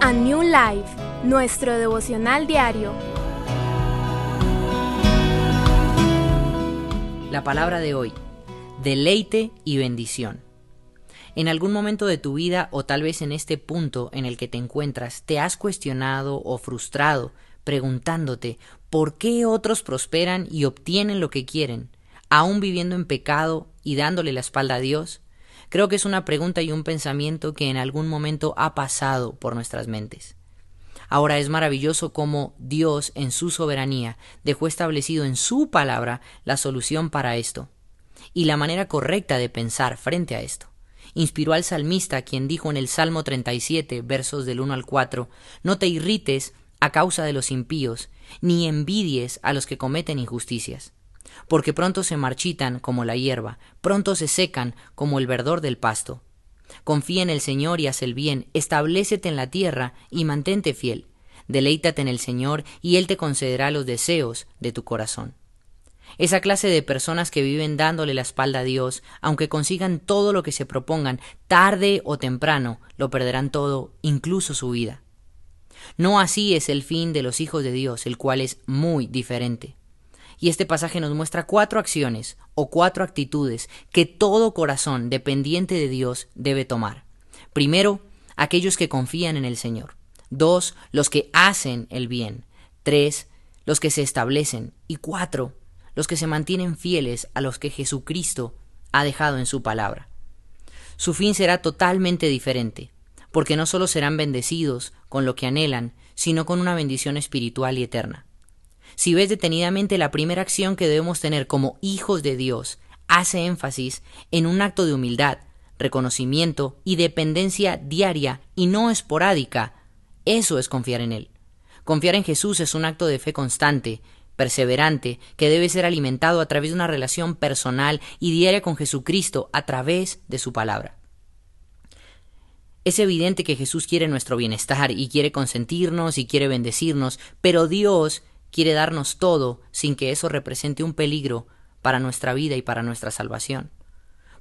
A New Life, nuestro devocional diario. La palabra de hoy, deleite y bendición. En algún momento de tu vida o tal vez en este punto en el que te encuentras, te has cuestionado o frustrado preguntándote por qué otros prosperan y obtienen lo que quieren, aún viviendo en pecado y dándole la espalda a Dios? Creo que es una pregunta y un pensamiento que en algún momento ha pasado por nuestras mentes. Ahora es maravilloso cómo Dios, en su soberanía, dejó establecido en su palabra la solución para esto y la manera correcta de pensar frente a esto. Inspiró al salmista, quien dijo en el Salmo 37, versos del 1 al 4, No te irrites a causa de los impíos, ni envidies a los que cometen injusticias porque pronto se marchitan como la hierba, pronto se secan como el verdor del pasto. Confía en el Señor y haz el bien, establecete en la tierra y mantente fiel. Deleítate en el Señor y Él te concederá los deseos de tu corazón. Esa clase de personas que viven dándole la espalda a Dios, aunque consigan todo lo que se propongan, tarde o temprano, lo perderán todo, incluso su vida. No así es el fin de los hijos de Dios, el cual es muy diferente. Y este pasaje nos muestra cuatro acciones o cuatro actitudes que todo corazón dependiente de Dios debe tomar. Primero, aquellos que confían en el Señor. Dos, los que hacen el bien. Tres, los que se establecen. Y cuatro, los que se mantienen fieles a los que Jesucristo ha dejado en su palabra. Su fin será totalmente diferente, porque no solo serán bendecidos con lo que anhelan, sino con una bendición espiritual y eterna. Si ves detenidamente la primera acción que debemos tener como hijos de Dios, hace énfasis en un acto de humildad, reconocimiento y dependencia diaria y no esporádica. Eso es confiar en Él. Confiar en Jesús es un acto de fe constante, perseverante, que debe ser alimentado a través de una relación personal y diaria con Jesucristo a través de su palabra. Es evidente que Jesús quiere nuestro bienestar y quiere consentirnos y quiere bendecirnos, pero Dios quiere darnos todo sin que eso represente un peligro para nuestra vida y para nuestra salvación.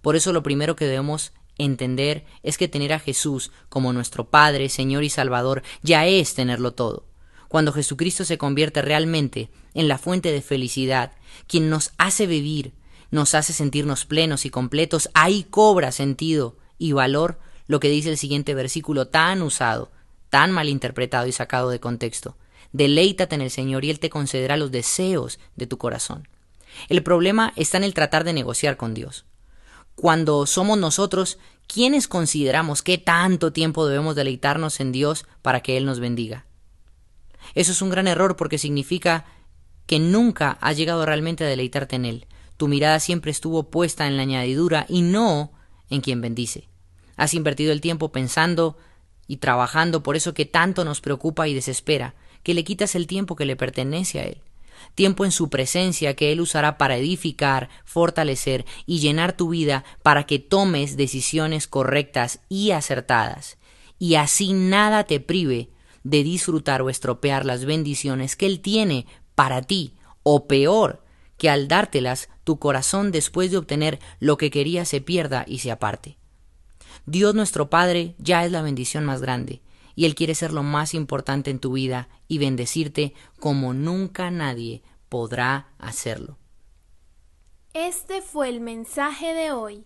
Por eso lo primero que debemos entender es que tener a Jesús como nuestro Padre, Señor y Salvador ya es tenerlo todo. Cuando Jesucristo se convierte realmente en la fuente de felicidad, quien nos hace vivir, nos hace sentirnos plenos y completos, ahí cobra sentido y valor lo que dice el siguiente versículo tan usado, tan mal interpretado y sacado de contexto. Deleítate en el Señor y Él te concederá los deseos de tu corazón. El problema está en el tratar de negociar con Dios. Cuando somos nosotros quienes consideramos qué tanto tiempo debemos deleitarnos en Dios para que Él nos bendiga. Eso es un gran error porque significa que nunca has llegado realmente a deleitarte en Él. Tu mirada siempre estuvo puesta en la añadidura y no en quien bendice. Has invertido el tiempo pensando y trabajando por eso que tanto nos preocupa y desespera, que le quitas el tiempo que le pertenece a Él, tiempo en su presencia que Él usará para edificar, fortalecer y llenar tu vida para que tomes decisiones correctas y acertadas, y así nada te prive de disfrutar o estropear las bendiciones que Él tiene para ti, o peor, que al dártelas tu corazón después de obtener lo que quería se pierda y se aparte. Dios nuestro Padre ya es la bendición más grande, y Él quiere ser lo más importante en tu vida y bendecirte como nunca nadie podrá hacerlo. Este fue el mensaje de hoy.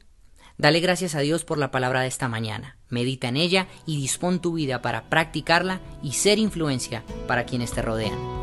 Dale gracias a Dios por la palabra de esta mañana. Medita en ella y dispón tu vida para practicarla y ser influencia para quienes te rodean.